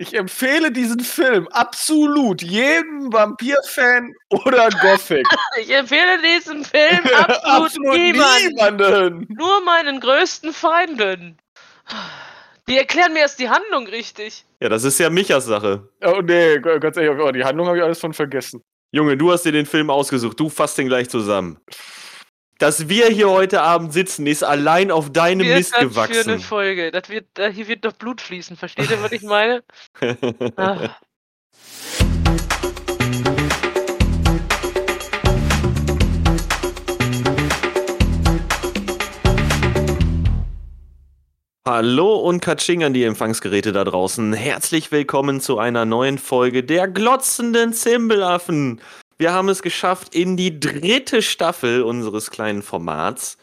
Ich empfehle diesen Film absolut jedem Vampir-Fan oder Gothic. Ich empfehle diesen Film absolut, absolut niemanden. niemanden. Nur meinen größten Feinden. Die erklären mir erst die Handlung richtig. Ja, das ist ja Michas Sache. Oh nee, ganz ehrlich, oh, die Handlung habe ich alles von vergessen. Junge, du hast dir den Film ausgesucht. Du fasst den gleich zusammen. Dass wir hier heute Abend sitzen, ist allein auf deinem Wird Mist das für eine gewachsen. Folge? Das wird, hier wird doch Blut fließen. Versteht ihr, was ich meine? Ah. Hallo und Katsching an die Empfangsgeräte da draußen. Herzlich willkommen zu einer neuen Folge der glotzenden Zimbelaffen. Wir haben es geschafft in die dritte Staffel unseres kleinen Formats,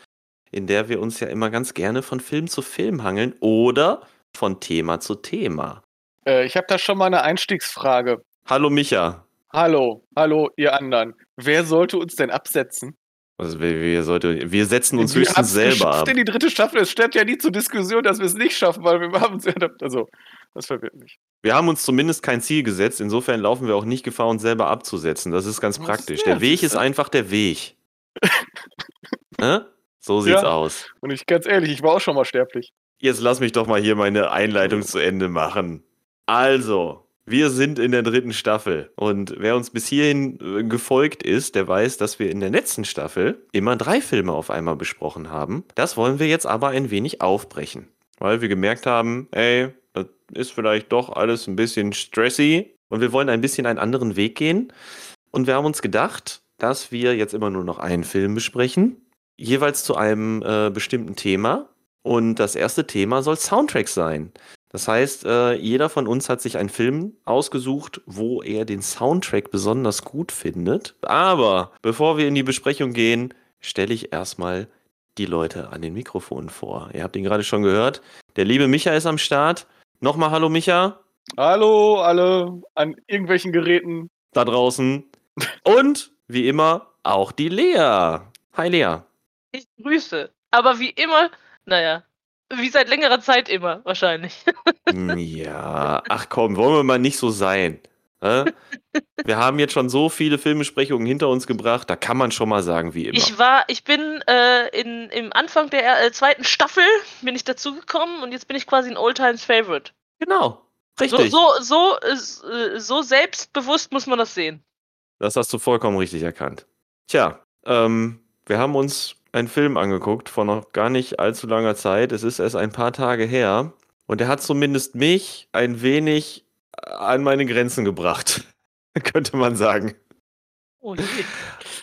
in der wir uns ja immer ganz gerne von Film zu Film hangeln oder von Thema zu Thema. Äh, ich habe da schon mal eine Einstiegsfrage. Hallo Micha. Hallo, hallo, ihr anderen. Wer sollte uns denn absetzen? Also wir, wir, sollte, wir setzen uns Wir höchstens selber ab. in die dritte Staffel. Es stand ja nie zur Diskussion, dass wir es nicht schaffen, weil wir haben es ja. Also, das verwirrt mich. Wir haben uns zumindest kein Ziel gesetzt, insofern laufen wir auch nicht Gefahr, uns selber abzusetzen. Das ist ganz Was praktisch. ist Der das? Weg ist einfach der Weg. ne? So sieht's Ja. aus. Und ich ganz ehrlich, ich war auch schon mal sterblich. Jetzt lass mich doch mal hier meine Einleitung zu Ende machen. Also, wir sind in der dritten Staffel und wer uns bis hierhin äh, gefolgt ist, der weiß, dass wir in der letzten Staffel immer drei Filme auf einmal besprochen haben. Das wollen wir jetzt aber ein wenig aufbrechen, weil wir gemerkt haben, ey, das ist vielleicht doch alles ein bisschen stressy und wir wollen ein bisschen einen anderen Weg gehen. Und wir haben uns gedacht, dass wir jetzt immer nur noch einen Film besprechen, jeweils zu einem äh, bestimmten Thema. Und das erste Thema soll Soundtrack sein. Das heißt, äh, jeder von uns hat sich einen Film ausgesucht, wo er den Soundtrack besonders gut findet. Aber bevor wir in die Besprechung gehen, stelle ich erstmal die Leute an den Mikrofonen vor. Ihr habt ihn gerade schon gehört. Der liebe Micha ist am Start. Nochmal Hallo Micha, Hallo, alle an irgendwelchen Geräten. da draußen. Und wie immer auch die Lea. Hi Lea. Ich grüße. Aber wie immer, naja, wie seit längerer Zeit immer, wahrscheinlich. Ja, ach komm, wollen wir mal nicht so sein. Wir haben jetzt schon so viele Filmbesprechungen hinter uns gebracht, da kann man schon mal sagen, wie immer. Ich war, ich bin äh, in, im Anfang der äh, zweiten Staffel bin ich dazugekommen und jetzt bin ich quasi ein Oldtimes Favorite. genau, So, richtig. so, so, äh, so selbstbewusst muss man das sehen. Das hast du vollkommen richtig erkannt. Tja, ähm, wir haben uns einen Film angeguckt vor noch gar nicht allzu langer Zeit. Es ist erst ein paar Tage her. Und er hat zumindest mich ein wenig an meine Grenzen gebracht. Könnte man sagen. Oh.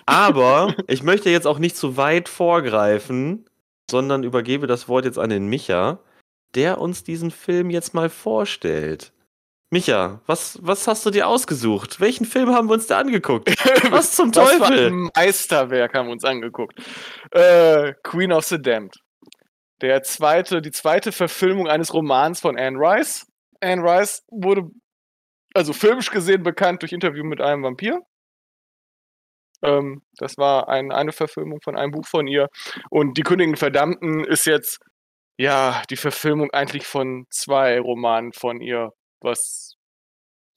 Aber ich möchte jetzt auch nicht zu weit vorgreifen, sondern übergebe das Wort jetzt an den Micha, der uns diesen Film jetzt mal vorstellt. Micha, was, was hast du dir ausgesucht? Welchen Film haben wir uns da angeguckt? Was zum Was für Teufel? ein Meisterwerk haben wir uns angeguckt. Äh, Queen of the Damned. Der zweite, die zweite Verfilmung eines Romans von Anne Rice. Anne Rice wurde, also filmisch gesehen, bekannt durch Interview mit einem Vampir. Ähm, das war ein, eine Verfilmung von einem Buch von ihr. Und Die Königin Verdammten ist jetzt, ja, die Verfilmung eigentlich von zwei Romanen von ihr, was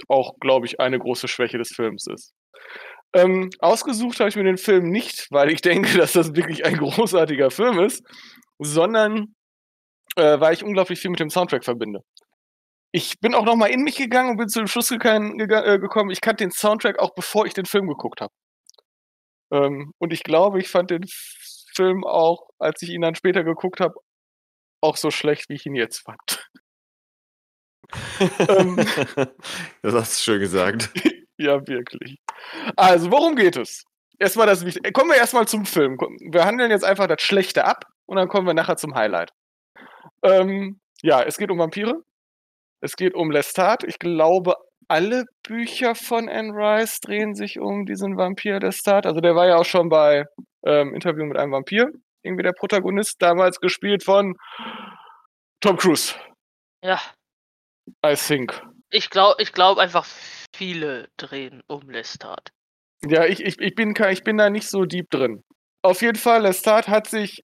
auch, glaube ich, eine große Schwäche des Films ist. Ähm, ausgesucht habe ich mir den Film nicht, weil ich denke, dass das wirklich ein großartiger Film ist, sondern äh, weil ich unglaublich viel mit dem Soundtrack verbinde. Ich bin auch noch mal in mich gegangen und bin zu dem Schluss gekan- gega- äh, gekommen, ich kannte den Soundtrack auch bevor ich den Film geguckt habe. Ähm, und ich glaube, ich fand den Film auch, als ich ihn dann später geguckt habe, auch so schlecht, wie ich ihn jetzt fand. Ähm, das hast du schön gesagt. Ja, wirklich. Also, worum geht es? Erstmal das Wichtigste. Kommen wir erstmal zum Film. Wir handeln jetzt einfach das Schlechte ab und dann kommen wir nachher zum Highlight. Ähm, ja, es geht um Vampire. Es geht um Lestat. Ich glaube, alle Bücher von Anne Rice drehen sich um diesen Vampir Lestat. Also der war ja auch schon bei ähm, Interview mit einem Vampir. Irgendwie der Protagonist, damals gespielt von Tom Cruise, Ja, I think. ich glaube ich glaub einfach, viele drehen um Lestat. Ja, ich, ich, ich, bin, ich bin da nicht so deep drin. Auf jeden Fall, Lestat hat sich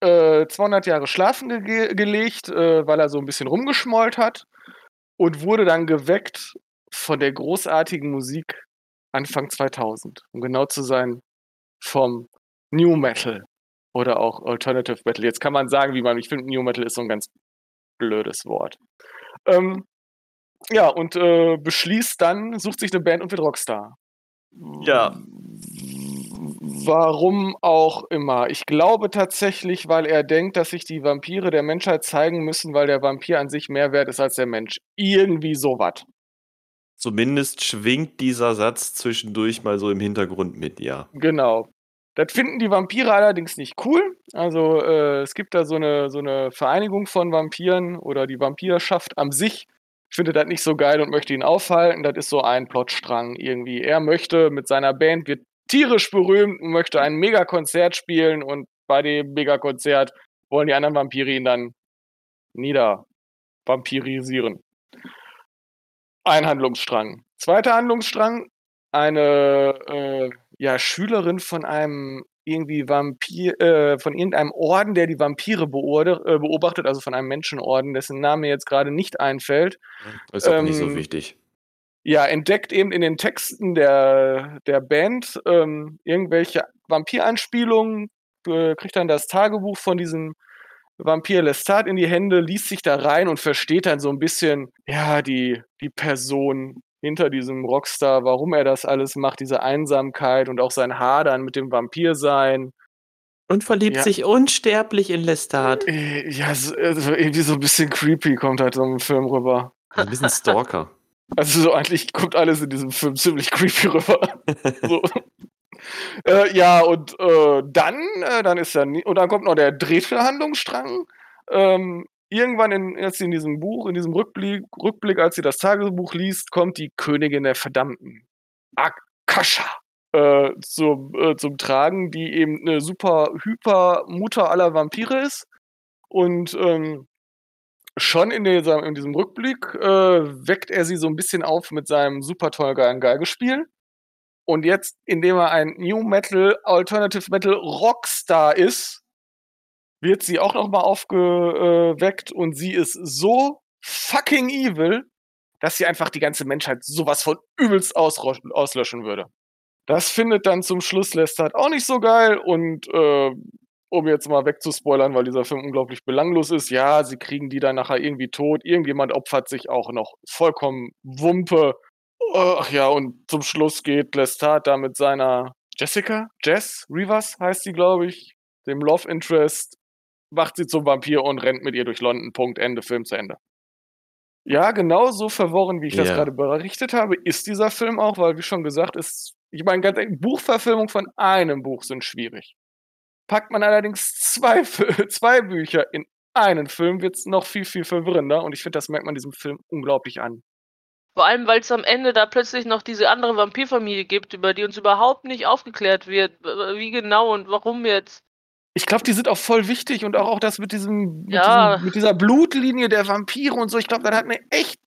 äh, 200 Jahre schlafen ge gelegt, äh, weil er so ein bisschen rumgeschmollt hat. und wurde dann geweckt von der großartigen Musik Anfang 2000. Um genau zu sein, vom New Metal oder auch Alternative Metal. Jetzt kann man sagen, wie man, ich finde, New Metal ist so ein ganz blödes Wort. Ähm, ja, und äh, beschließt dann, sucht sich eine Band und wird Rockstar. Ja. Warum auch immer. Ich glaube tatsächlich, weil er denkt, dass sich die Vampire der Menschheit zeigen müssen, weil der Vampir an sich mehr wert ist als der Mensch. Irgendwie sowas. Zumindest schwingt dieser Satz zwischendurch mal so im Hintergrund mit, ja. Genau. Das finden die Vampire allerdings nicht cool. Also äh, es gibt da so eine, so eine Vereinigung von Vampiren oder die Vampirschaft an sich findet das nicht so geil und möchte ihn aufhalten. Das ist so ein Plotstrang irgendwie. Er möchte mit seiner Band, wird tierisch berühmt und möchte ein Megakonzert spielen und bei dem Megakonzert wollen die anderen Vampire ihn dann niedervampirisieren. Ein Handlungsstrang. Zweiter Handlungsstrang, eine äh, ja, Schülerin von einem irgendwie Vampir, äh, von irgendeinem Orden, der die Vampire äh, beobachtet, also von einem Menschenorden, dessen Name jetzt gerade nicht einfällt. Ist auch ähm, nicht so ähm, wichtig. Ja, entdeckt eben in den Texten der, der Band ähm, irgendwelche Vampiranspielungen, äh, kriegt dann das Tagebuch von diesem Vampir Lestat in die Hände, liest sich da rein und versteht dann so ein bisschen, ja, die, die Person hinter diesem Rockstar, warum er das alles macht, diese Einsamkeit und auch sein Hadern mit dem Vampirsein. Und verliebt ja. sich unsterblich in Lestat. Äh, ja, so, also irgendwie so ein bisschen creepy kommt halt so ein Film rüber. Ein bisschen Stalker. Also so eigentlich kommt alles in diesem Film ziemlich creepy rüber. so. äh, ja, und äh, dann, äh, dann ist ja, und dann kommt noch der dritte Handlungsstrang. Ähm, irgendwann in, jetzt in diesem Buch, in diesem Rückblick, Rückblick, als sie das Tagebuch liest, kommt die Königin der Verdammten, Akasha, äh, zum, äh, zum Tragen, die eben eine super hyper Mutter aller Vampire ist. Und ähm, schon in, dieser, in diesem Rückblick äh, weckt er sie so ein bisschen auf mit seinem super tollen Geigespiel. Und jetzt, indem er ein New Metal, Alternative Metal Rockstar ist, wird sie auch nochmal aufgeweckt und sie ist so fucking evil, dass sie einfach die ganze Menschheit sowas von übelst auslöschen würde. Das findet dann zum Schluss Lestat auch nicht so geil und äh, um jetzt mal wegzuspoilern, weil dieser Film unglaublich belanglos ist, ja, sie kriegen die dann nachher irgendwie tot, irgendjemand opfert sich auch noch vollkommen Wumpe. Ach ja, und zum Schluss geht Lestat da mit seiner Jessica, Jess Rivas heißt sie, glaube ich, dem Love Interest macht sie zum Vampir und rennt mit ihr durch London. Punkt, Ende, Film zu Ende. Ja, genau so verworren, wie ich das gerade berichtet habe, ist dieser Film auch, weil, wie schon gesagt, ist, ich meine, ganz Buchverfilmung von einem Buch sind schwierig. Packt man allerdings zwei, zwei Bücher in einen Film, wird es noch viel, viel verwirrender und ich finde, das merkt man diesem Film unglaublich an. Vor allem, weil es am Ende da plötzlich noch diese andere Vampirfamilie gibt, über die uns überhaupt nicht aufgeklärt wird. Wie genau und warum jetzt. Ich glaube, die sind auch voll wichtig und auch, auch das mit diesem, mit, ja. diesem, mit dieser Blutlinie der Vampire und so. Ich glaube, das hat eine echt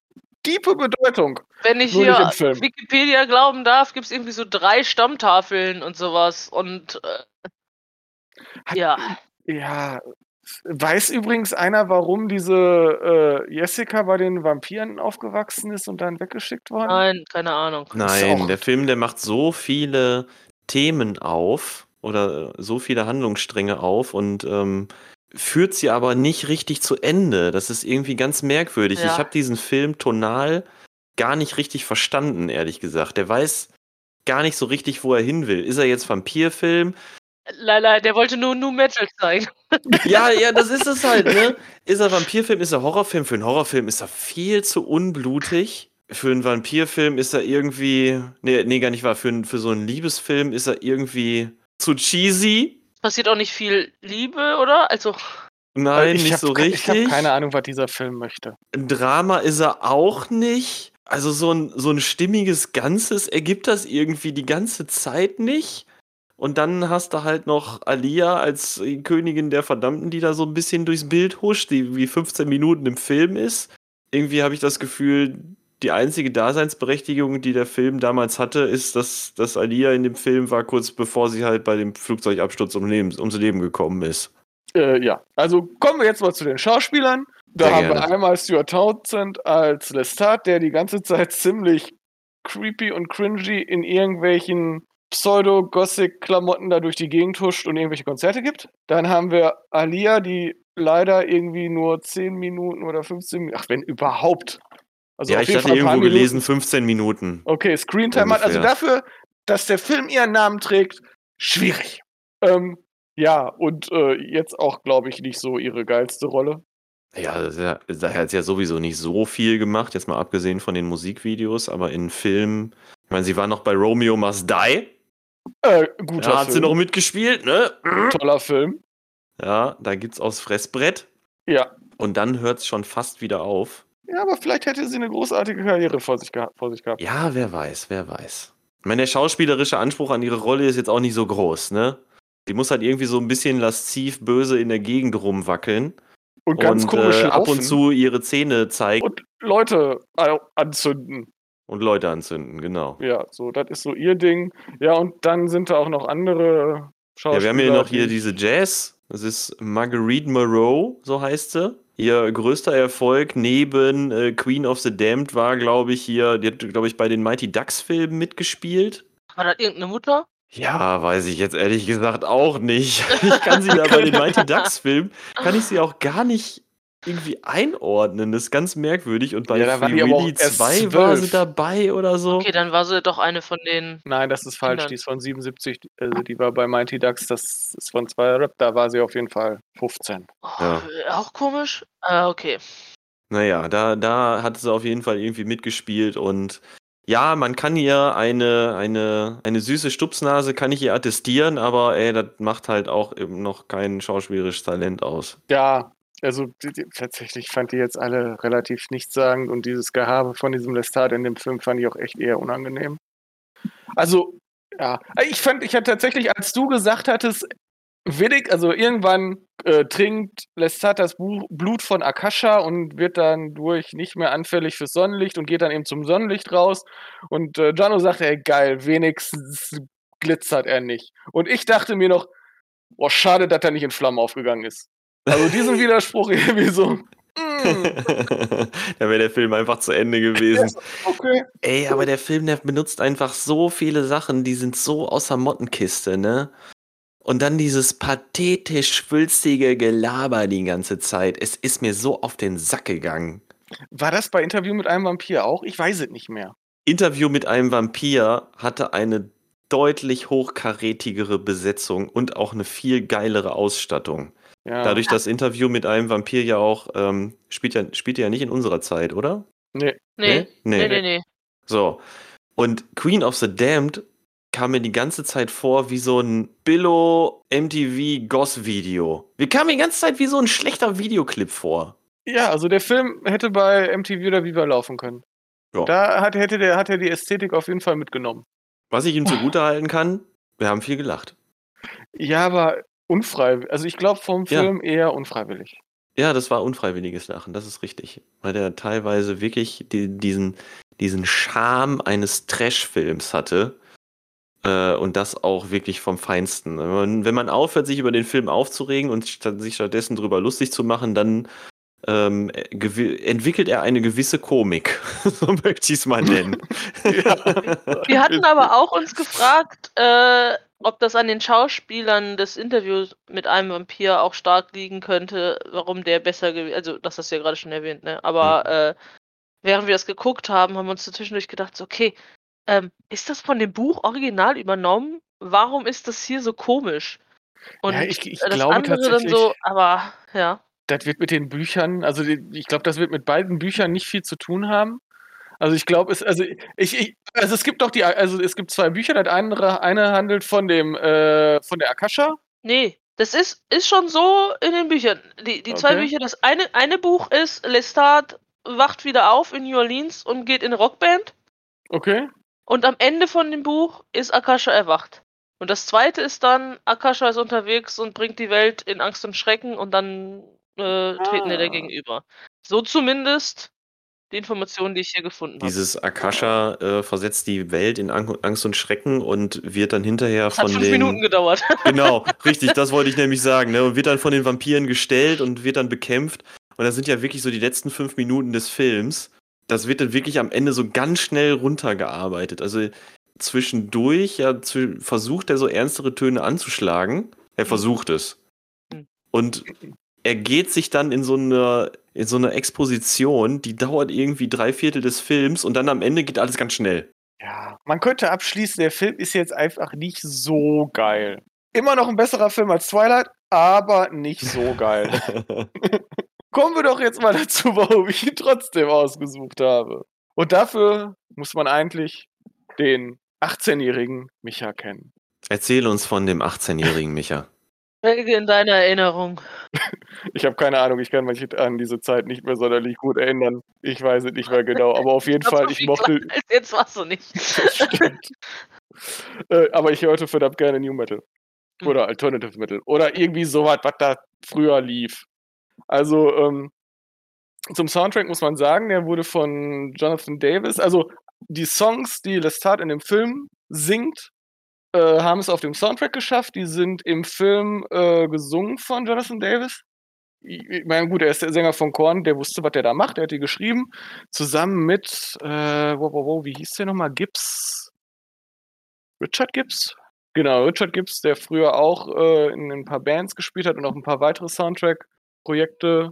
tiefe Bedeutung. Wenn ich hier Wikipedia glauben darf, gibt es irgendwie so drei Stammtafeln und sowas. Und äh, hat, ja. Ja. Weiß übrigens einer, warum diese äh, Jessica bei den Vampiren aufgewachsen ist und dann weggeschickt worden? Nein, keine Ahnung. Nein, der Film, der macht so viele Themen auf oder so viele Handlungsstränge auf und ähm, führt sie aber nicht richtig zu Ende. Das ist irgendwie ganz merkwürdig. Ja. Ich habe diesen Film tonal gar nicht richtig verstanden, ehrlich gesagt. Der weiß gar nicht so richtig, wo er hin will. Ist er jetzt Vampirfilm? Lala, der wollte nur New Metal zeigen. ja, ja, das ist es halt, ne? Ist er Vampirfilm, ist er Horrorfilm? Für einen Horrorfilm ist er viel zu unblutig. Für einen Vampirfilm ist er irgendwie. Nee, nee, gar nicht wahr. Für, für so einen Liebesfilm ist er irgendwie zu cheesy. Passiert auch nicht viel Liebe, oder? Also. Nein, ich nicht so richtig. Ich habe keine Ahnung, was dieser Film möchte. Ein Drama ist er auch nicht. Also so ein, so ein stimmiges Ganzes ergibt das irgendwie die ganze Zeit nicht. Und dann hast du halt noch Alia als Königin der Verdammten, die da so ein bisschen durchs Bild huscht, die wie 15 Minuten im Film ist. Irgendwie habe ich das Gefühl, die einzige Daseinsberechtigung, die der Film damals hatte, ist, dass, dass Alia in dem Film war, kurz bevor sie halt bei dem Flugzeugabsturz um Leben, ums Leben gekommen ist. Äh, ja, also kommen wir jetzt mal zu den Schauspielern. Da Sehr haben wir gerne. einmal Stuart Townsend als Lestat, der die ganze Zeit ziemlich creepy und cringy in irgendwelchen Pseudo-Gothic-Klamotten da durch die Gegend huscht und irgendwelche Konzerte gibt. Dann haben wir Alia, die leider irgendwie nur 10 Minuten oder 15 Minuten, ach, wenn überhaupt. Also ja, ich hatte irgendwo gelesen, Minuten. 15 Minuten. Okay, Screentime hat, also dafür, dass der Film ihren Namen trägt, schwierig. Ähm, ja, und äh, jetzt auch, glaube ich, nicht so ihre geilste Rolle. Ja, ja, da hat sie ja sowieso nicht so viel gemacht, jetzt mal abgesehen von den Musikvideos, aber in Filmen, ich meine, sie war noch bei Romeo Must Die, Äh, guter da hat sie Film. noch mitgespielt, ne? Toller Film. Ja, da gibt's aufs Fressbrett Ja. und dann hört's schon fast wieder auf. Ja, aber vielleicht hätte sie eine großartige Karriere vor sich, geha vor sich gehabt. Ja, wer weiß, wer weiß. Ich meine, der schauspielerische Anspruch an ihre Rolle ist jetzt auch nicht so groß, ne? Die muss halt irgendwie so ein bisschen lasziv böse in der Gegend rumwackeln Und ganz und komisch äh, ab und zu ihre Zähne zeigen Und Leute anzünden. und Leute anzünden, genau. Ja, so, das ist so ihr Ding. Ja, und dann sind da auch noch andere Schauspieler. Ja, wir haben hier noch hier die- diese Jazz. Das ist Marguerite Moreau, so heißt sie. Ihr größter Erfolg neben äh, Queen of the Damned war, glaube ich, hier, die hat, glaube ich, bei den Mighty Ducks Filmen mitgespielt. War das irgendeine Mutter? Ja, weiß ich jetzt ehrlich gesagt auch nicht. Ich kann sie da bei den Mighty Ducks Filmen, kann ich sie auch gar nicht irgendwie einordnen. Das ist ganz merkwürdig. Und bei Ja, da war Free Willy erst 2 war sie dabei oder so. Okay, dann war sie doch eine von den. Nein, das ist falsch. Kindern. Die ist von 77. Also die war bei Mighty Ducks. Das ist von zwei Rap. Da war sie auf jeden Fall 15. Oh, Ja. Auch komisch? Ah, okay. Naja, da, da hat sie auf jeden Fall irgendwie mitgespielt und ja, man kann ihr eine, eine, eine süße Stupsnase, kann ich ihr attestieren, aber ey, das macht halt auch eben noch kein schauspielerisches Talent aus. Ja, also die, die, tatsächlich fand die jetzt alle relativ nichtssagend und dieses Gehabe von diesem Lestat in dem Film fand ich auch echt eher unangenehm. Also, ja, ich fand, ich hatte tatsächlich, als du gesagt hattest, willig, also irgendwann äh, trinkt Lestat das Bu Blut von Akasha und wird dann durch nicht mehr anfällig fürs Sonnenlicht und geht dann eben zum Sonnenlicht raus. Und äh, Jano sagte, ey, geil, wenigstens glitzert er nicht. Und ich dachte mir noch, boah, schade, dass er nicht in Flammen aufgegangen ist. Also diesen Widerspruch irgendwie so. da wäre der Film einfach zu Ende gewesen. okay. Ey, aber der Film, der benutzt einfach so viele Sachen, die sind so aus der Mottenkiste, ne? Und dann dieses pathetisch schwülstige Gelaber die ganze Zeit. Es ist mir so auf den Sack gegangen. War das bei Interview mit einem Vampir auch? Ich weiß es nicht mehr. Interview mit einem Vampir hatte eine deutlich hochkarätigere Besetzung und auch eine viel geilere Ausstattung. Ja. Dadurch, dass Interview mit einem Vampir ja auch ähm, spielt ja spielt ja nicht in unserer Zeit, oder? nee. Nee. Nee, nee, nee. So. Und Queen of the Damned kam mir die ganze Zeit vor wie so ein Billo MTV Goss Video. Wir kamen die ganze Zeit wie so ein schlechter Videoclip vor. Ja, also der Film hätte bei MTV oder Viva laufen können. Ja. Da hat, hätte der, hat er die Ästhetik auf jeden Fall mitgenommen. Was ich ihm zugutehalten kann, wir haben viel gelacht. Ja, aber unfreiwillig. Also ich glaube vom Ja. Film eher unfreiwillig. Ja, das war unfreiwilliges Lachen, das ist richtig. Weil der teilweise wirklich die, diesen, diesen Charme eines Trash-Films hatte. Äh, und das auch wirklich vom Feinsten. Wenn man, wenn man aufhört, sich über den Film aufzuregen und sich stattdessen drüber lustig zu machen, dann ähm, äh, entwickelt er eine gewisse Komik. so möchte ich es mal nennen. Wir hatten aber auch uns gefragt, äh, ob das an den Schauspielern des Interviews mit einem Vampir auch stark liegen könnte, warum der besser gewesen Also, das hast du ja gerade schon erwähnt, ne? Aber äh, während wir das geguckt haben, haben wir uns zwischendurch gedacht, so, okay, ähm, ist das von dem Buch original übernommen? Warum ist das hier so komisch? Und Ja, ich- ich das glaube andere dann tatsächlich- so, aber ja. Das wird mit den Büchern, also ich glaube, das wird mit beiden Büchern nicht viel zu tun haben. Also ich glaube, es, also ich, ich, also es gibt doch die, also es gibt zwei Bücher. Das andere, eine handelt von dem, äh, von der Akasha. Nee, das ist, ist schon so in den Büchern. Die, die zwei Okay. Bücher, das eine, eine Buch ist, Lestat wacht wieder auf in New Orleans und geht in Rockband. Okay. Und am Ende von dem Buch ist Akasha erwacht. Und das zweite ist dann, Akasha ist unterwegs und bringt die Welt in Angst und Schrecken und dann äh, treten wir Ah. der gegenüber. So zumindest die Informationen, die ich hier gefunden habe. Dieses Akasha äh, versetzt die Welt in Ang Angst und Schrecken und wird dann hinterher Das hat von fünf den Minuten gedauert. Genau, richtig, das wollte ich nämlich sagen. Ne? Und wird dann von den Vampiren gestellt und wird dann bekämpft. Und das sind ja wirklich so die letzten fünf Minuten des Films. Das wird dann wirklich am Ende so ganz schnell runtergearbeitet. Also zwischendurch ja, versucht er so ernstere Töne anzuschlagen. Er mhm. versucht es. Mhm. Und er geht sich dann in so eine, in so eine Exposition, die dauert irgendwie drei Viertel des Films und dann am Ende geht alles ganz schnell. Ja, man könnte abschließen, der Film ist jetzt einfach nicht so geil. Immer noch ein besserer Film als Twilight, aber nicht so geil. Kommen wir doch jetzt mal dazu, warum ich ihn trotzdem ausgesucht habe. Und dafür muss man eigentlich den 18-jährigen Micha kennen. Erzähl uns von dem 18-jährigen Micha. Schwelge in deiner Erinnerung. Ich habe keine Ahnung, ich kann mich an diese Zeit nicht mehr sonderlich gut erinnern. Ich weiß es nicht mehr genau, aber auf jeden Fall, ich mochte. Jetzt warst du nicht. Stimmt. äh, aber ich hörte verdammt gerne New Metal. Hm. Oder Alternative Metal. Oder irgendwie sowas, was da früher lief. Also, ähm, zum Soundtrack muss man sagen, der wurde von Jonathan Davis. Also, die Songs, die Lestat in dem Film singt, äh, haben es auf dem Soundtrack geschafft. Die sind im Film äh, gesungen von Jonathan Davis. Ich meine, gut, er ist der Sänger von Korn, der wusste, was der da macht, der hat die geschrieben. Zusammen mit, äh, wo, wo, wo, wie hieß der nochmal? Gibbs? Richard Gibbs? Genau, Richard Gibbs, der früher auch äh, in ein paar Bands gespielt hat und auch ein paar weitere Soundtrack-Projekte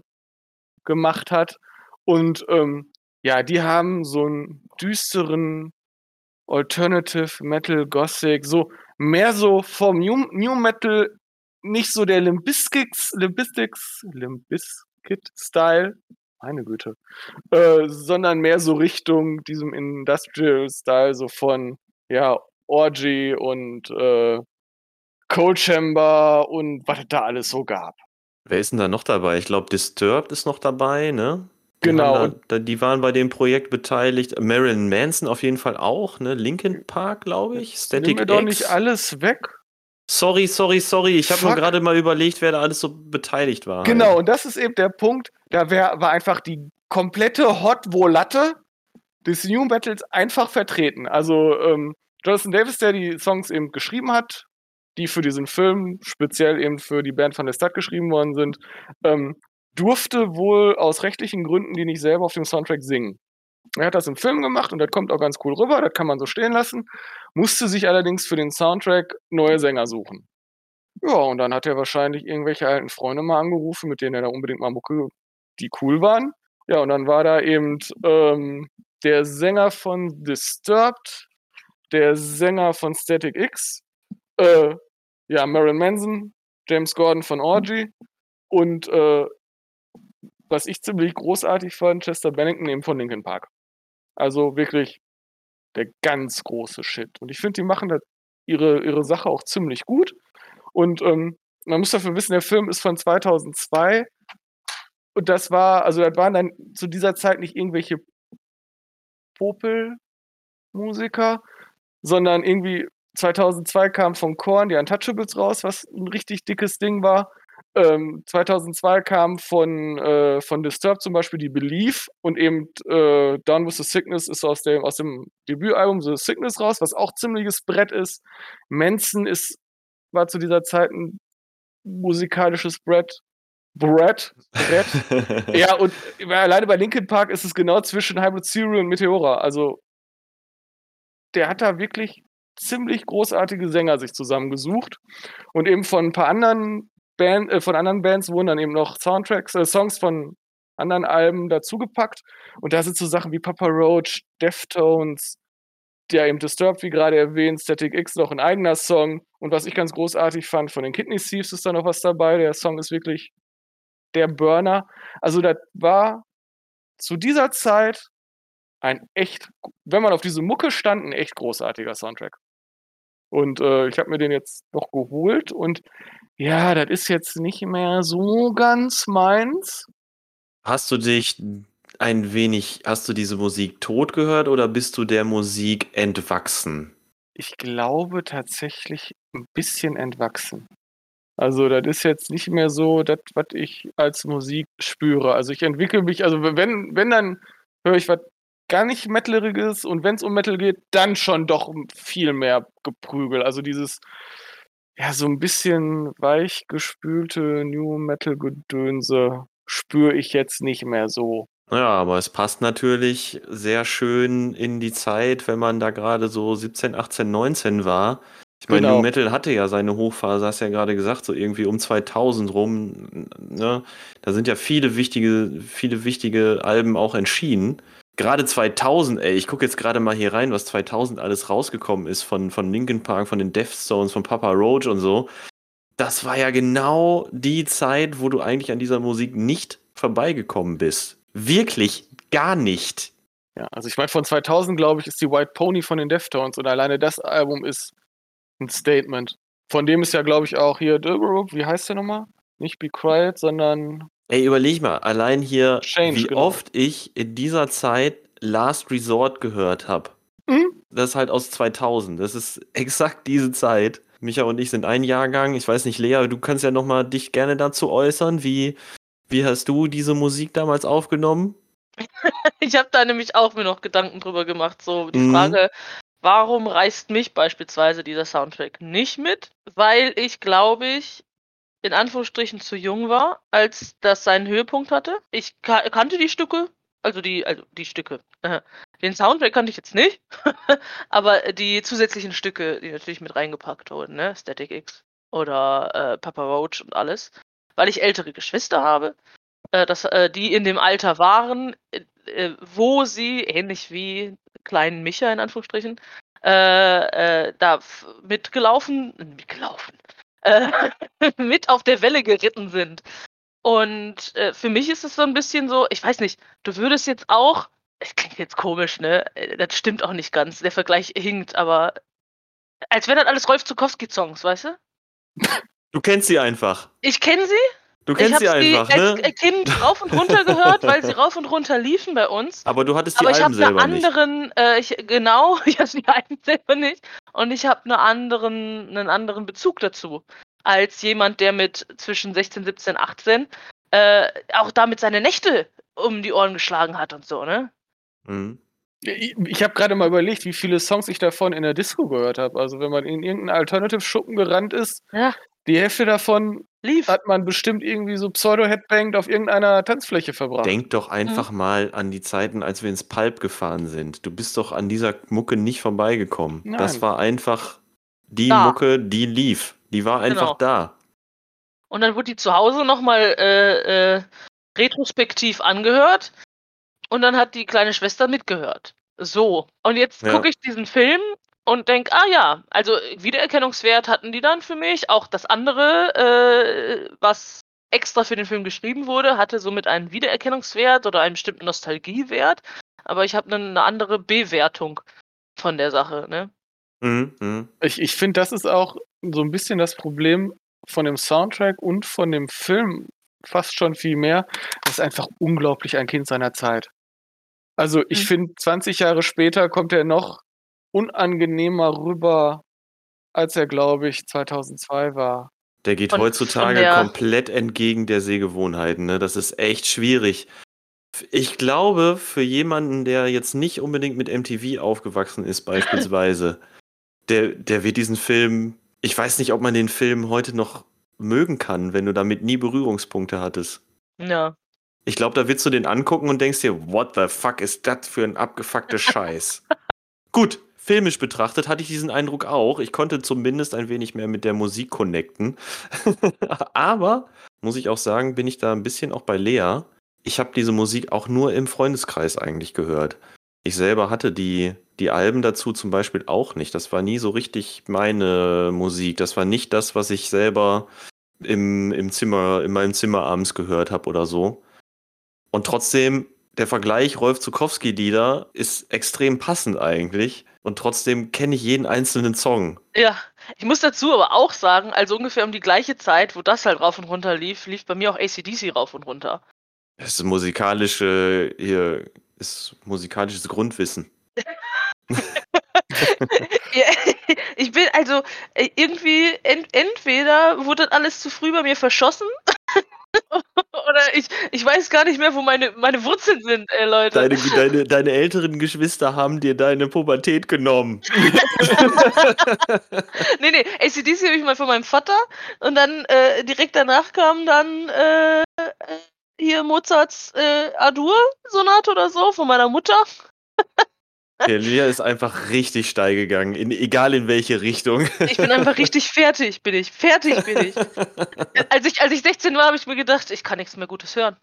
gemacht hat. Und ähm, ja, die haben so einen düsteren Alternative Metal, Gothic, so mehr so vom New, New Metal, nicht so der Limbiskits, Limbistics, Limbiskit-Style, meine Güte, äh, sondern mehr so Richtung diesem Industrial-Style, so von, ja, Orgy und äh, Cold Chamber und was da alles so gab. Wer ist denn da noch dabei? Ich glaube, Disturbed ist noch dabei, ne? Genau. Da, die waren bei dem Projekt beteiligt. Marilyn Manson auf jeden Fall auch, ne? Linkin Park, glaube ich. Static Nimm mir doch nicht alles weg. Sorry, sorry, sorry. Ich habe nur gerade mal überlegt, wer da alles so beteiligt war. Genau, halt. und das ist eben der Punkt. Da wär, war einfach die komplette Hot Volatte des New Battles einfach vertreten. Also ähm, Jonathan Davis, der die Songs eben geschrieben hat, die für diesen Film, speziell eben für die Band von der Stadt geschrieben worden sind, ähm, durfte wohl aus rechtlichen Gründen die nicht selber auf dem Soundtrack singen. Er hat das im Film gemacht und das kommt auch ganz cool rüber, das kann man so stehen lassen, musste sich allerdings für den Soundtrack neue Sänger suchen. Ja, und dann hat er wahrscheinlich irgendwelche alten Freunde mal angerufen, mit denen er da unbedingt mal Mucke, die cool waren. Ja, und dann war da eben ähm, der Sänger von Disturbed, der Sänger von Static X, äh, ja, Marilyn Manson, James Gordon von Orgy und äh, was ich ziemlich großartig fand, Chester Bennington eben von Linkin Park. Also wirklich der ganz große Shit. Und ich finde, die machen da ihre, ihre Sache auch ziemlich gut. Und ähm, man muss dafür wissen, der Film ist von 2002. Und das war, also das waren dann zu dieser Zeit nicht irgendwelche Popel-Musiker, sondern irgendwie 2002 kam von Korn die Untouchables raus, was ein richtig dickes Ding war. Ähm, 2002 kam von, äh, von Disturbed zum Beispiel die Belief und eben äh, Down with the Sickness ist aus dem, aus dem Debütalbum The Sickness raus, was auch ziemliches Brett ist. Manson ist, war zu dieser Zeit ein musikalisches Brett. Brett, Brett. ja, und alleine bei Linkin Park ist es genau zwischen Hybrid Theory und Meteora. Also, der hat da wirklich ziemlich großartige Sänger sich zusammengesucht und eben von ein paar anderen Band, äh, von anderen Bands wurden dann eben noch Soundtracks, äh, Songs von anderen Alben dazugepackt. Und da sind so Sachen wie Papa Roach, Deftones, der eben Disturbed, wie gerade erwähnt, Static X noch ein eigener Song. Und was ich ganz großartig fand, von den Kidney Thieves ist da noch was dabei. Der Song ist wirklich der Burner. Also das war zu dieser Zeit ein echt, wenn man auf diese Mucke stand, ein echt großartiger Soundtrack. Und äh, ich habe mir den jetzt noch geholt und ja, das ist jetzt nicht mehr so ganz meins. Hast du dich ein wenig, hast du diese Musik tot gehört oder bist du der Musik entwachsen? Ich glaube tatsächlich ein bisschen entwachsen. Also, das ist jetzt nicht mehr so das, was ich als Musik spüre. Also, ich entwickle mich, also wenn, wenn dann höre ich was gar nicht Metalleriges und wenn es um Metal geht, dann schon doch viel mehr Geprügel. Also dieses ja, so ein bisschen weichgespülte New Metal Gedönse. spüre ich jetzt nicht mehr so. Ja, aber es passt natürlich sehr schön in die Zeit, wenn man da gerade so 17, 18, 19 war. Ich meine, Genau. New Metal hatte ja seine Hochphase, hast ja gerade gesagt, so irgendwie um 2000 rum. Ne? Da sind ja viele wichtige, viele wichtige Alben auch entschieden. Gerade 2000, ey, ich gucke jetzt gerade mal hier rein, was 2000 alles rausgekommen ist von, von Linkin Park, von den Deftones, von Papa Roach und so. Das war ja genau die Zeit, wo du eigentlich an dieser Musik nicht vorbeigekommen bist. Wirklich gar nicht. Ja, also ich meine, von 2000, glaube ich, ist die White Pony von den Deftones und alleine das Album ist ein Statement. Von dem ist ja, glaube ich, auch hier, wie heißt der nochmal? Nicht Be Quiet, sondern Ey, überleg mal, allein hier, Change, wie genau. oft ich in dieser Zeit Last Resort gehört habe. Mhm. Das ist halt aus 2000. Das ist exakt diese Zeit. Micha und ich sind ein Jahrgang. Ich weiß nicht, Lea, du kannst ja noch mal dich gerne dazu äußern. Wie, wie hast du diese Musik damals aufgenommen? Ich habe da nämlich auch mir noch Gedanken drüber gemacht. So die Mhm. Frage, warum reißt mich beispielsweise dieser Soundtrack nicht mit? Weil ich, glaube ich, in Anführungsstrichen zu jung war, als das seinen Höhepunkt hatte. Ich ka kannte die Stücke, also die, also die Stücke. Den Soundtrack kannte ich jetzt nicht, aber die zusätzlichen Stücke, die natürlich mit reingepackt wurden, ne? Static X oder äh, Papa Roach und alles. Weil ich ältere Geschwister habe, äh, das, äh, die in dem Alter waren, äh, äh, wo sie, ähnlich wie kleinen Micha in Anführungsstrichen, äh, da mitgelaufen, mitgelaufen, äh, mit auf der Welle geritten sind. Und äh, für mich ist es so ein bisschen so, ich weiß nicht, du würdest jetzt auch, es klingt jetzt komisch, ne? Äh, Das stimmt auch nicht ganz, der Vergleich hinkt, aber als wären das alles Rolf Zukowski-Songs, weißt du? Du kennst sie einfach. Ich kenne sie, Du ich kennst habe sie sie einfach, als ne? Kind rauf und runter gehört, weil sie rauf und runter liefen bei uns. Aber du hattest die Aber ich habe Alben einen anderen, äh, ich, genau, ich habe die Alben selber nicht. Und ich habe eine anderen, einen anderen Bezug dazu. Als jemand, der mit zwischen 16, 17, 18 äh, auch damit seine Nächte um die Ohren geschlagen hat und so, ne? Mhm. Ich, ich habe gerade mal überlegt, wie viele Songs ich davon in der Disco gehört habe. Also wenn man in irgendeinen Alternative-Schuppen gerannt ist, Ja. Die Hälfte davon Lief. hat man bestimmt irgendwie so Pseudo-Headbanged auf irgendeiner Tanzfläche verbracht. Denk doch einfach Mhm. mal an die Zeiten, als wir ins Pulp gefahren sind. Du bist doch an dieser Mucke nicht vorbeigekommen. Nein. Das war einfach die Da. Mucke, die lief. Die war einfach Genau. da. Und dann wurde die zu Hause nochmal äh, äh, retrospektiv angehört. Und dann hat die kleine Schwester mitgehört. So. Und jetzt Ja. gucke ich diesen Film und denke, ah ja, also Wiedererkennungswert hatten die dann für mich. Auch das andere, äh, was extra für den Film geschrieben wurde, hatte somit einen Wiedererkennungswert oder einen bestimmten Nostalgiewert. Aber ich habe eine, eine andere Bewertung von der Sache. Ne? Mhm, mhm. Ich, ich finde, das ist auch so ein bisschen das Problem von dem Soundtrack und von dem Film fast schon viel mehr. Das ist einfach unglaublich ein Kind seiner Zeit. Also ich Mhm. finde, 20 Jahre später kommt er noch unangenehmer rüber, als er, glaube ich, 2002 war. Der geht Von- heutzutage von der- komplett entgegen der Sehgewohnheiten. Ne? Das ist echt schwierig. Ich glaube, für jemanden, der jetzt nicht unbedingt mit MTV aufgewachsen ist, beispielsweise, der, der wird diesen Film. Ich weiß nicht, ob man den Film heute noch mögen kann, wenn du damit nie Berührungspunkte hattest. Ja. Ich glaube, da willst du den angucken und denkst dir, what the fuck ist das für ein abgefuckter Scheiß? Gut, filmisch betrachtet hatte ich diesen Eindruck auch. Ich konnte zumindest ein wenig mehr mit der Musik connecten. Aber, muss ich auch sagen, bin ich da ein bisschen auch bei Lea. Ich habe diese Musik auch nur im Freundeskreis eigentlich gehört. Ich selber hatte die, die Alben dazu zum Beispiel auch nicht. Das war nie so richtig meine Musik. Das war nicht das, was ich selber im, im Zimmer, in meinem Zimmer abends gehört habe oder so. Und trotzdem, der Vergleich Rolf Zukowski-Lieder ist extrem passend eigentlich. Und trotzdem kenne ich jeden einzelnen Song. Ja, ich muss dazu aber auch sagen, also ungefähr um die gleiche Zeit, wo das halt rauf und runter lief, lief bei mir auch ACDC rauf und runter. Das ist musikalische, hier, ist musikalisches Grundwissen. Ich bin also äh, irgendwie, ent, entweder wurde das alles zu früh bei mir verschossen oder ich, ich weiß gar nicht mehr, wo meine, meine Wurzeln sind, ey Leute. Deine, deine, deine älteren Geschwister haben dir deine Pubertät genommen. Nee, nee, ACDC habe ich mal von meinem Vater und dann äh, direkt danach kam dann äh, äh, hier Mozarts äh, Adur-Sonate oder so von meiner Mutter. Der Lia ist einfach richtig steil gegangen, in, egal in welche Richtung. Ich bin einfach richtig fertig, bin ich. Fertig bin ich. als ich. Als ich 16 war, habe ich mir gedacht, ich kann nichts mehr Gutes hören.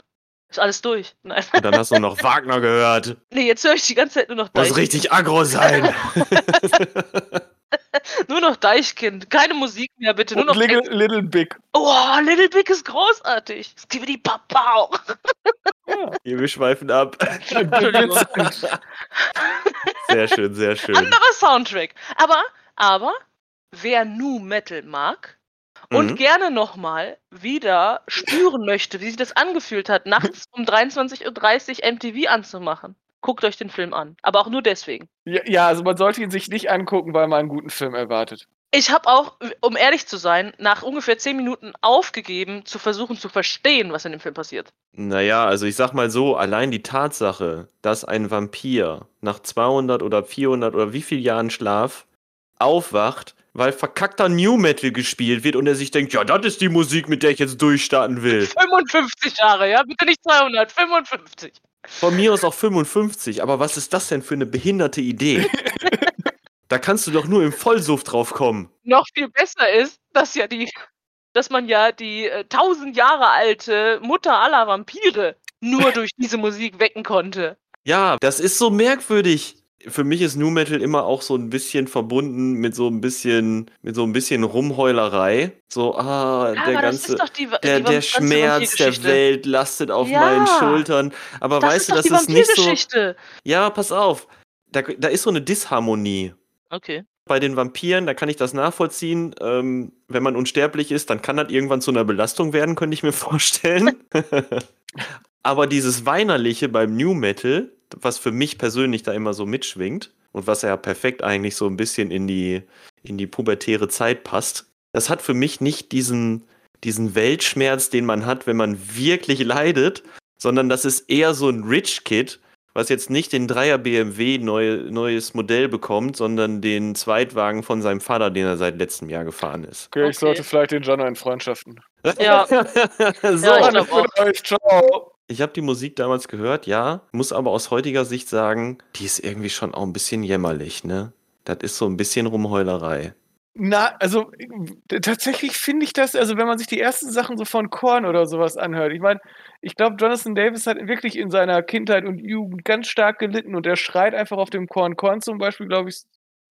Ist alles durch. Nein. Und dann hast du noch Wagner gehört. Nee, jetzt höre ich die ganze Zeit nur noch Deichkind. Muss richtig aggro sein. nur noch Deichkind. Keine Musik mehr, bitte. Nur noch Little, Little Big. Oh, Little Big ist großartig. Skibidi Papa. ja. Hier, wir schweifen ab. sehr schön, sehr schön. Anderer Soundtrack. Aber, aber, wer Nu Metal mag, und mhm. gerne nochmal wieder spüren möchte, wie sich das angefühlt hat, nachts um 23.30 Uhr MTV anzumachen. Guckt euch den Film an. Aber auch nur deswegen. Ja, ja, also man sollte ihn sich nicht angucken, weil man einen guten Film erwartet. Ich habe auch, um ehrlich zu sein, nach ungefähr 10 Minuten aufgegeben, zu versuchen zu verstehen, was in dem Film passiert. Naja, also ich sag mal so, allein die Tatsache, dass ein Vampir nach 200 oder 400 oder wie viel Jahren Schlaf aufwacht weil verkackter New Metal gespielt wird und er sich denkt, ja, das ist die Musik, mit der ich jetzt durchstarten will. 55 Jahre, ja, bitte nicht 200, 55. Von mir aus auch 55, aber was ist das denn für eine behinderte Idee? da kannst du doch nur im Vollsuft drauf kommen. Noch viel besser ist, dass ja die, dass man ja die äh, 1000 Jahre alte Mutter aller Vampire nur durch diese Musik wecken konnte. Ja, das ist so merkwürdig für mich ist New Metal immer auch so ein bisschen verbunden mit so ein bisschen, mit so ein bisschen Rumheulerei. So, ah, ja, der ganze, die, der, die der Schmerz der Welt lastet auf ja, meinen Schultern. Aber weißt du, das ist nicht so. Ja, pass auf. Da, da ist so eine Disharmonie. Okay. Bei den Vampiren, da kann ich das nachvollziehen. Ähm, wenn man unsterblich ist, dann kann das irgendwann zu einer Belastung werden, könnte ich mir vorstellen. Aber dieses Weinerliche beim New Metal, was für mich persönlich da immer so mitschwingt und was ja perfekt eigentlich so ein bisschen in die, in die pubertäre Zeit passt, das hat für mich nicht diesen, diesen Weltschmerz, den man hat, wenn man wirklich leidet, sondern das ist eher so ein Rich Kid, was jetzt nicht den Dreier BMW neu, neues Modell bekommt, sondern den Zweitwagen von seinem Vater, den er seit letztem Jahr gefahren ist. Okay, ich sollte vielleicht den Jano in Freundschaften. Ja. so, ja, ich euch, ciao. Ich habe die Musik damals gehört, ja, muss aber aus heutiger Sicht sagen, die ist irgendwie schon auch ein bisschen jämmerlich, ne? Das ist so ein bisschen Rumheulerei. Na, also tatsächlich finde ich das, also wenn man sich die ersten Sachen so von Korn oder sowas anhört, ich meine, ich glaube, Jonathan Davis hat wirklich in seiner Kindheit und Jugend ganz stark gelitten und er schreit einfach auf dem Korn. Korn zum Beispiel, glaube ich,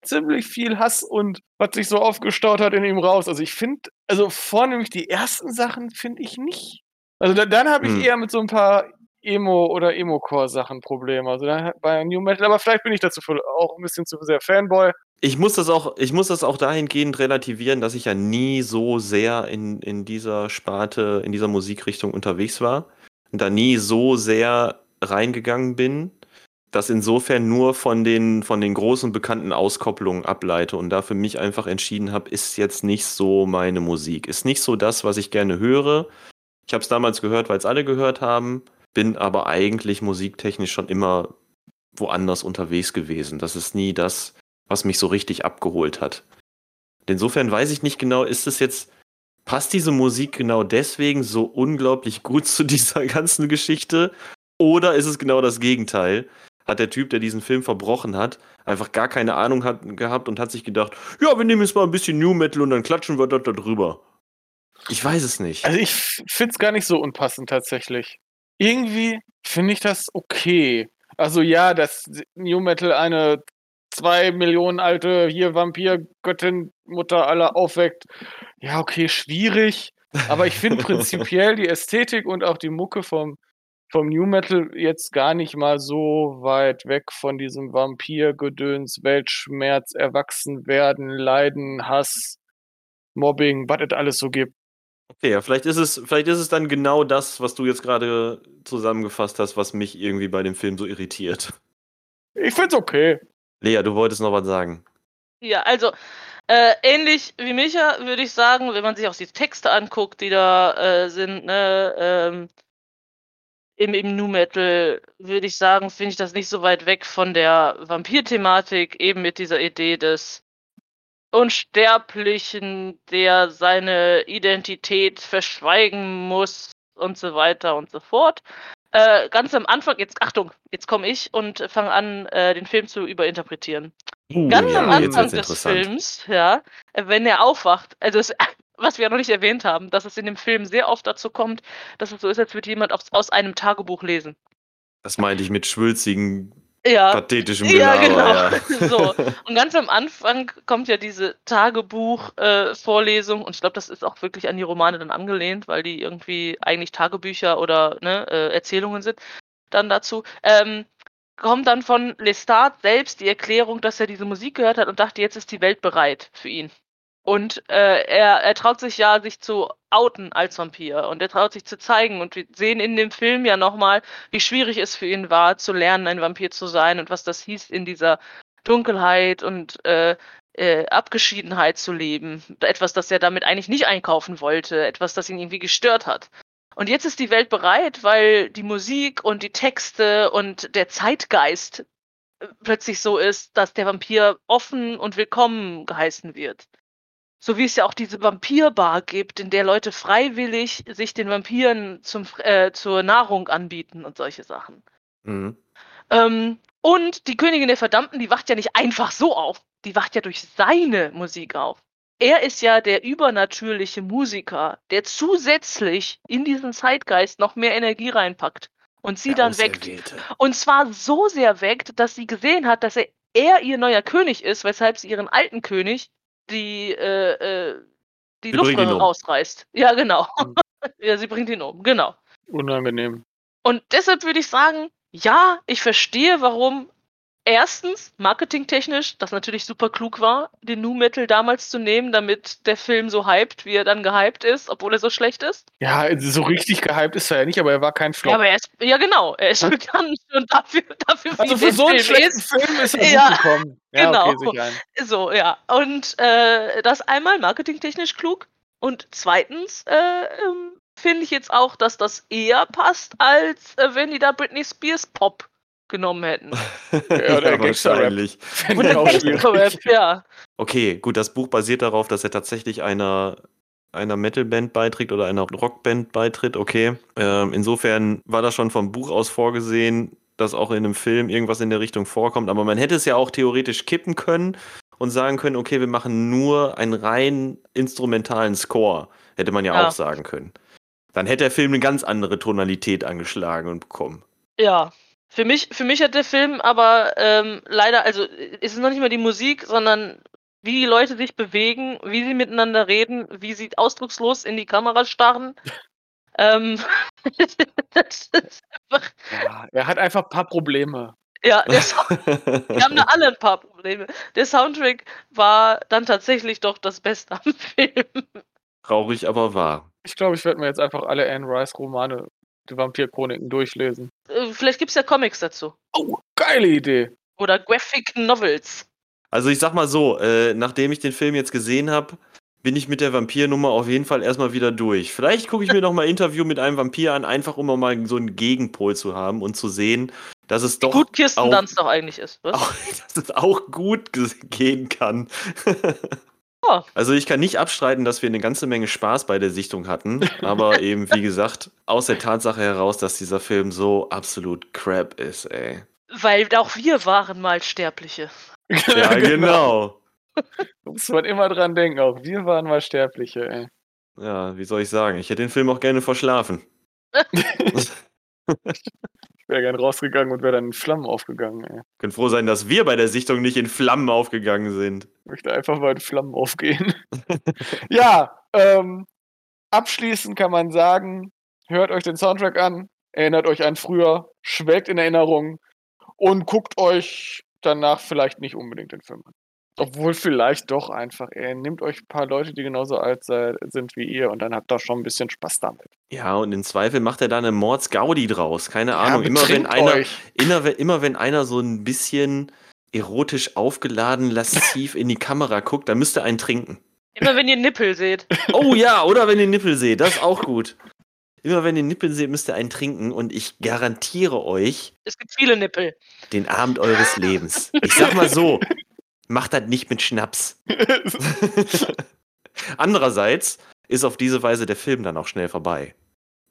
ziemlich viel Hass und was sich so aufgestaut hat in ihm raus. Also ich finde, also vornehmlich die ersten Sachen finde ich nicht also da, dann habe ich hm. eher mit so ein paar Emo- oder Emo-Core-Sachen Probleme. Also dann bei New Metal, aber vielleicht bin ich dazu auch ein bisschen zu sehr Fanboy. Ich muss das auch, ich muss das auch dahingehend relativieren, dass ich ja nie so sehr in, in dieser Sparte, in dieser Musikrichtung unterwegs war und da nie so sehr reingegangen bin, dass insofern nur von den, von den großen bekannten Auskopplungen ableite und da für mich einfach entschieden habe, ist jetzt nicht so meine Musik. Ist nicht so das, was ich gerne höre. Ich habe es damals gehört, weil es alle gehört haben, bin aber eigentlich musiktechnisch schon immer woanders unterwegs gewesen. Das ist nie das, was mich so richtig abgeholt hat. Insofern weiß ich nicht genau, ist es jetzt, passt diese Musik genau deswegen so unglaublich gut zu dieser ganzen Geschichte? Oder ist es genau das Gegenteil? Hat der Typ, der diesen Film verbrochen hat, einfach gar keine Ahnung hat, gehabt und hat sich gedacht, ja, wir nehmen jetzt mal ein bisschen New Metal und dann klatschen wir dort da drüber. Ich weiß es nicht. Also ich finde es gar nicht so unpassend tatsächlich. Irgendwie finde ich das okay. Also ja, dass New Metal eine zwei Millionen alte hier Vampirgöttin Mutter aller aufweckt. Ja, okay, schwierig. Aber ich finde prinzipiell die Ästhetik und auch die Mucke vom, vom New Metal jetzt gar nicht mal so weit weg von diesem Vampirgedöns, Weltschmerz, Erwachsenwerden, Leiden, Hass, Mobbing, was es alles so gibt. Okay, ja, vielleicht ist es, vielleicht ist es dann genau das, was du jetzt gerade zusammengefasst hast, was mich irgendwie bei dem Film so irritiert. Ich find's okay. Lea, du wolltest noch was sagen. Ja, also äh, ähnlich wie Micha würde ich sagen, wenn man sich auch die Texte anguckt, die da äh, sind, ne, ähm, im, im Nu Metal, würde ich sagen, finde ich das nicht so weit weg von der Vampir-Thematik, eben mit dieser Idee des Unsterblichen, der seine Identität verschweigen muss und so weiter und so fort. Äh, ganz am Anfang, jetzt Achtung, jetzt komme ich und fange an, äh, den Film zu überinterpretieren. Uh, Ganz ja, am Anfang des. Films, ja, wenn er aufwacht, also es, was wir ja noch nicht erwähnt haben, dass es in dem Film sehr oft dazu kommt, dass es so ist, als würde jemand aus, aus einem Tagebuch lesen. Das meinte ich mit schwülzigen, Ja, pathetischem ja, Gelaber. genau. so. Und ganz am Anfang kommt ja diese Tagebuch-Vorlesung und ich glaube, das ist auch wirklich an die Romane dann angelehnt, weil die irgendwie eigentlich Tagebücher oder ne, äh, Erzählungen sind dann dazu. Ähm, kommt dann von Lestat selbst die Erklärung, dass er diese Musik gehört hat und dachte, jetzt ist die Welt bereit für ihn. Und äh, er, er traut sich ja, sich zu outen als Vampir und er traut sich zu zeigen. Und wir sehen in dem Film ja nochmal, wie schwierig es für ihn war, zu lernen, ein Vampir zu sein und was das hieß, in dieser Dunkelheit und äh, äh, Abgeschiedenheit zu leben. Etwas, das er damit eigentlich nicht einkaufen wollte, etwas, das ihn irgendwie gestört hat. Und jetzt ist die Welt bereit, weil die Musik und die Texte und der Zeitgeist äh, plötzlich so ist, dass der Vampir offen und willkommen geheißen wird. So wie es ja auch diese Vampirbar gibt, in der Leute freiwillig sich den Vampiren zum, äh, zur Nahrung anbieten und solche Sachen. Mhm. Ähm, und die Königin der Verdammten, die wacht ja nicht einfach so auf. Die wacht ja durch seine Musik auf. Er ist ja der übernatürliche Musiker, der zusätzlich in diesen Zeitgeist noch mehr Energie reinpackt und sie Der dann weckt. Und zwar so sehr weckt, dass sie gesehen hat, dass er, er ihr neuer König ist, weshalb sie ihren alten König die, äh, äh, die Sie Luftröhre um. rausreißt. Ja, genau. Mhm. ja, sie bringt ihn um, genau. Unangenehm. Und deshalb würde ich sagen, ja, ich verstehe, warum erstens marketingtechnisch das natürlich super klug war, den Nu Metal damals zu nehmen, damit der Film so hyped, wie er dann gehypt ist, obwohl er so schlecht ist. Ja, so richtig gehypt ist er ja nicht, aber er war kein Flop. Ja, aber er ist, ja genau, er ist bekannt und dafür, dafür also für so einen Film schlechten ist. Film ist er Ja, gekommen. Ja, genau. okay. So, ja. Und äh, das einmal marketingtechnisch klug. Und zweitens äh, ähm, finde ich jetzt auch, dass das eher passt, als äh, wenn die da Britney Spears Pop genommen hätten. Ja, der Gangster-Rap. wahrscheinlich. Fände ich auch schwierig. Rap, ja. Okay, gut, das Buch basiert darauf, dass er tatsächlich einer, einer Metalband beiträgt oder einer Rockband beitritt, okay. Ähm, insofern war das schon vom Buch aus vorgesehen, dass auch in einem Film irgendwas in der Richtung vorkommt. Aber man hätte es ja auch theoretisch kippen können und sagen können, okay, wir machen nur einen rein instrumentalen Score. Hätte man ja, Ja. auch sagen können. Dann hätte der Film eine ganz andere Tonalität angeschlagen und bekommen. Ja. Für mich, für mich hat der Film aber ähm, leider, also äh, es ist noch nicht mal die Musik, sondern wie die Leute sich bewegen, wie sie miteinander reden, wie sie ausdruckslos in die Kamera starren. ähm, das ist einfach, Ja, er hat einfach ein paar Probleme. ja, der Sound, wir haben da alle ein paar Probleme. Der Soundtrack war dann tatsächlich doch das Beste am Film. Traurig, aber wahr. Ich glaube, ich werde mir jetzt einfach alle Anne Rice Romane, die Vampirchroniken durchlesen. Vielleicht gibt es ja Comics dazu. Oh, geile Idee. Oder Graphic Novels. Also ich sag mal so, äh, nachdem ich den Film jetzt gesehen habe, bin ich mit der Vampirnummer auf jeden Fall erstmal wieder durch. Vielleicht gucke ich mir noch mal Interview mit einem Vampir an, einfach um mal so einen Gegenpol zu haben und zu sehen, dass es doch Gut Kirsten auch, Dunst doch eigentlich ist. Was? auch, dass es auch gut ge- gehen kann. Also ich kann nicht abstreiten, dass wir eine ganze Menge Spaß bei der Sichtung hatten, aber eben wie gesagt, aus der Tatsache heraus, dass dieser Film so absolut crap ist, ey. Weil auch wir waren mal Sterbliche. Ja, genau. Muss man immer dran denken, auch wir waren mal Sterbliche, ey. Ja, wie soll ich sagen? Ich hätte den Film auch gerne verschlafen. Ich wäre gern rausgegangen und wäre dann in Flammen aufgegangen, ey. Können froh sein, dass wir bei der Sichtung nicht in Flammen aufgegangen sind. Ich möchte einfach mal in Flammen aufgehen. ja, ähm, abschließend kann man sagen, hört euch den Soundtrack an, erinnert euch an früher, schwelgt in Erinnerung und guckt euch danach vielleicht nicht unbedingt den Film an. Obwohl vielleicht doch einfach, ey, nehmt euch ein paar Leute, die genauso alt sind wie ihr und dann habt ihr schon ein bisschen Spaß damit. Ja, und im Zweifel macht er da eine Mordsgaudi draus. Keine Ja, Ahnung. Immer wenn, einer, immer, immer wenn einer so ein bisschen erotisch aufgeladen, lasziv in die Kamera guckt, dann müsst ihr einen trinken. Immer wenn ihr Nippel seht. Oh ja, oder wenn ihr Nippel seht, das ist auch gut. Immer wenn ihr Nippel seht, müsst ihr einen trinken und ich garantiere euch Es gibt viele Nippel. den Abend eures Lebens. Ich sag mal so, macht das nicht mit Schnaps. Andererseits ist auf diese Weise der Film dann auch schnell vorbei.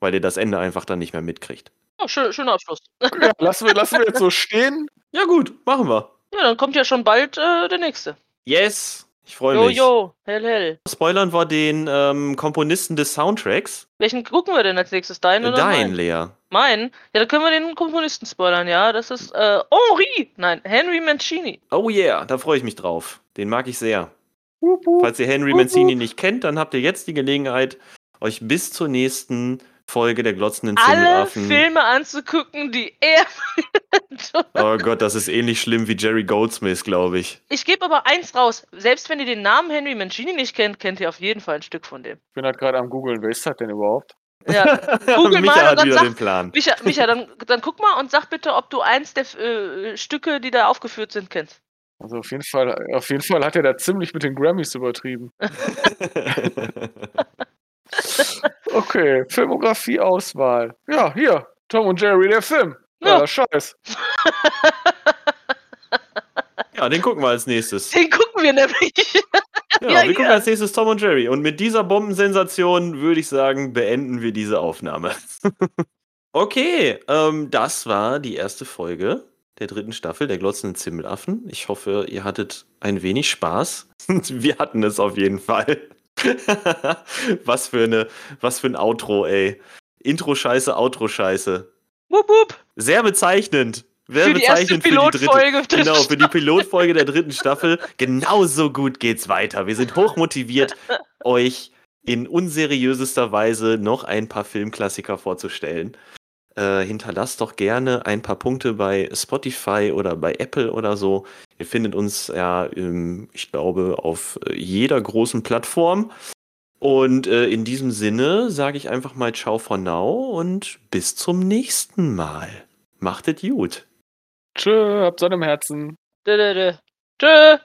weil ihr das Ende einfach dann nicht mehr mitkriegt. Oh, schön, schöner Abschluss. Ja, lassen, wir, lassen wir jetzt so stehen. Ja gut, machen wir. Ja, dann kommt ja schon bald äh, der nächste. Yes, ich freue mich. jo, hell, hell. Spoilern wir den ähm, Komponisten des Soundtracks. Welchen gucken wir denn als nächstes? Deinen oder Dein, meinen? Lea. Meinen? Ja, dann können wir den Komponisten spoilern, ja. Das ist äh, Henri! Nein, Henry Mancini. Oh yeah, da freue ich mich drauf. Den mag ich sehr. Falls ihr Henry Mancini nicht kennt, dann habt ihr jetzt die Gelegenheit, euch bis zur nächsten Folge der glotzenden Alle Zimmelaffen. Filme anzugucken, die er. Oh Gott, das ist ähnlich schlimm wie Jerry Goldsmith, glaube ich. ich gebe aber eins raus. Selbst wenn ihr den Namen Henry Mancini nicht kennt, kennt ihr auf jeden Fall ein Stück von dem. Ich bin halt gerade am googeln, wer ist das denn überhaupt? Ja. Google Micha mal und hat dann wieder sag- den Plan. Micha, Micha dann, dann guck mal und sag bitte, ob du eins der äh, Stücke, die da aufgeführt sind, kennst. Also auf jeden Fall, auf jeden Fall hat er da ziemlich mit den Grammys übertrieben. Okay, Filmografie-Auswahl. Ja, hier, Tom und Jerry, der Film. Ja, Ja. Scheiß. ja, den gucken wir als nächstes. Den gucken wir nämlich. Ja, Ja, wir gucken ja. als nächstes Tom und Jerry. Und mit dieser Bombensensation würde ich sagen, beenden wir diese Aufnahme. okay, ähm, das war die erste Folge der dritten Staffel der glotzenden Zimmelaffen. Ich hoffe, ihr hattet ein wenig Spaß. wir hatten es auf jeden Fall. was für eine, was für ein Outro, ey. Intro-Scheiße, Outro-Scheiße. Wupp, wupp. Sehr bezeichnend. Sehr Für die erste bezeichnend für die dritte. Pilotfolge. Genau, für die Pilotfolge der dritten Staffel. Genauso gut geht's weiter. Wir sind hochmotiviert, euch in unseriösester Weise noch ein paar Filmklassiker vorzustellen. Äh, hinterlasst doch gerne ein paar Punkte bei Spotify oder bei Apple oder so. Ihr findet uns ja, ähm, ich glaube, auf äh, jeder großen Plattform. Und äh, in diesem Sinne sage ich einfach mal Ciao for now und bis zum nächsten Mal. Macht es gut. Tschö, habt Sonne im Herzen. Tschö. Tschö.